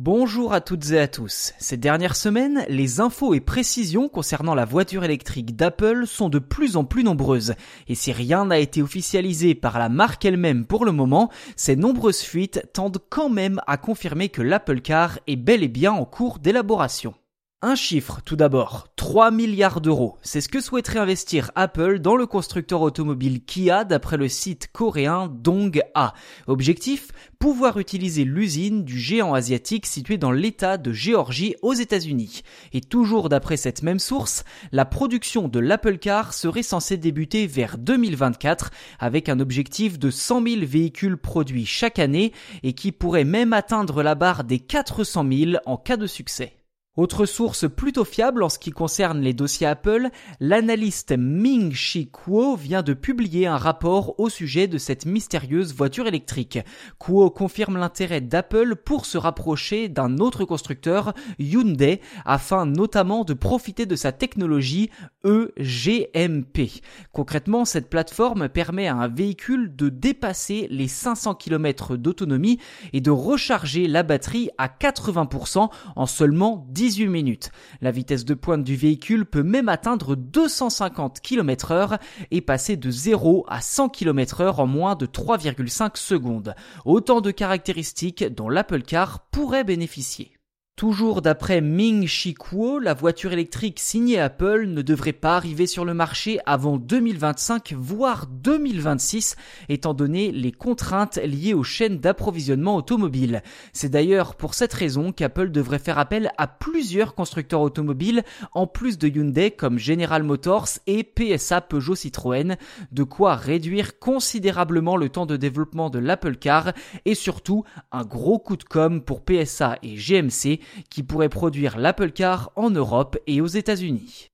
Bonjour à toutes et à tous. Ces dernières semaines, les infos et précisions concernant la voiture électrique d'Apple sont de plus en plus nombreuses. Et si rien n'a été officialisé par la marque elle-même pour le moment, ces nombreuses fuites tendent quand même à confirmer que l'Apple Car est bel et bien en cours d'élaboration. Un chiffre tout d'abord, 3 milliards d'euros. C'est ce que souhaiterait investir Apple dans le constructeur automobile Kia d'après le site coréen Dong-A. Objectif, pouvoir utiliser l'usine du géant asiatique situé dans l'état de Géorgie aux États-Unis. Et toujours d'après cette même source, la production de l'Apple Car serait censée débuter vers 2024 avec un objectif de 100 000 véhicules produits chaque année et qui pourrait même atteindre la barre des 400 000 en cas de succès. Autre source plutôt fiable en ce qui concerne les dossiers Apple, l'analyste Ming Chi Kuo vient de publier un rapport au sujet de cette mystérieuse voiture électrique. Kuo confirme l'intérêt d'Apple pour se rapprocher d'un autre constructeur, Hyundai, afin notamment de profiter de sa technologie EGMP. Concrètement, cette plateforme permet à un véhicule de dépasser les 500 km d'autonomie et de recharger la batterie à 80% en seulement 10 18 minutes. La vitesse de pointe du véhicule peut même atteindre 250 km heure et passer de 0 à 100 km heure en moins de 3,5 secondes. Autant de caractéristiques dont l'Apple Car pourrait bénéficier. Toujours d'après Ming Chi Kuo, la voiture électrique signée Apple ne devrait pas arriver sur le marché avant 2025 voire 2026 étant donné les contraintes liées aux chaînes d'approvisionnement automobile. C'est d'ailleurs pour cette raison qu'Apple devrait faire appel à plusieurs constructeurs automobiles en plus de Hyundai comme General Motors et PSA Peugeot Citroën, de quoi réduire considérablement le temps de développement de l'Apple Car et surtout un gros coup de com pour PSA et GMC qui pourrait produire l'Apple Car en Europe et aux États-Unis.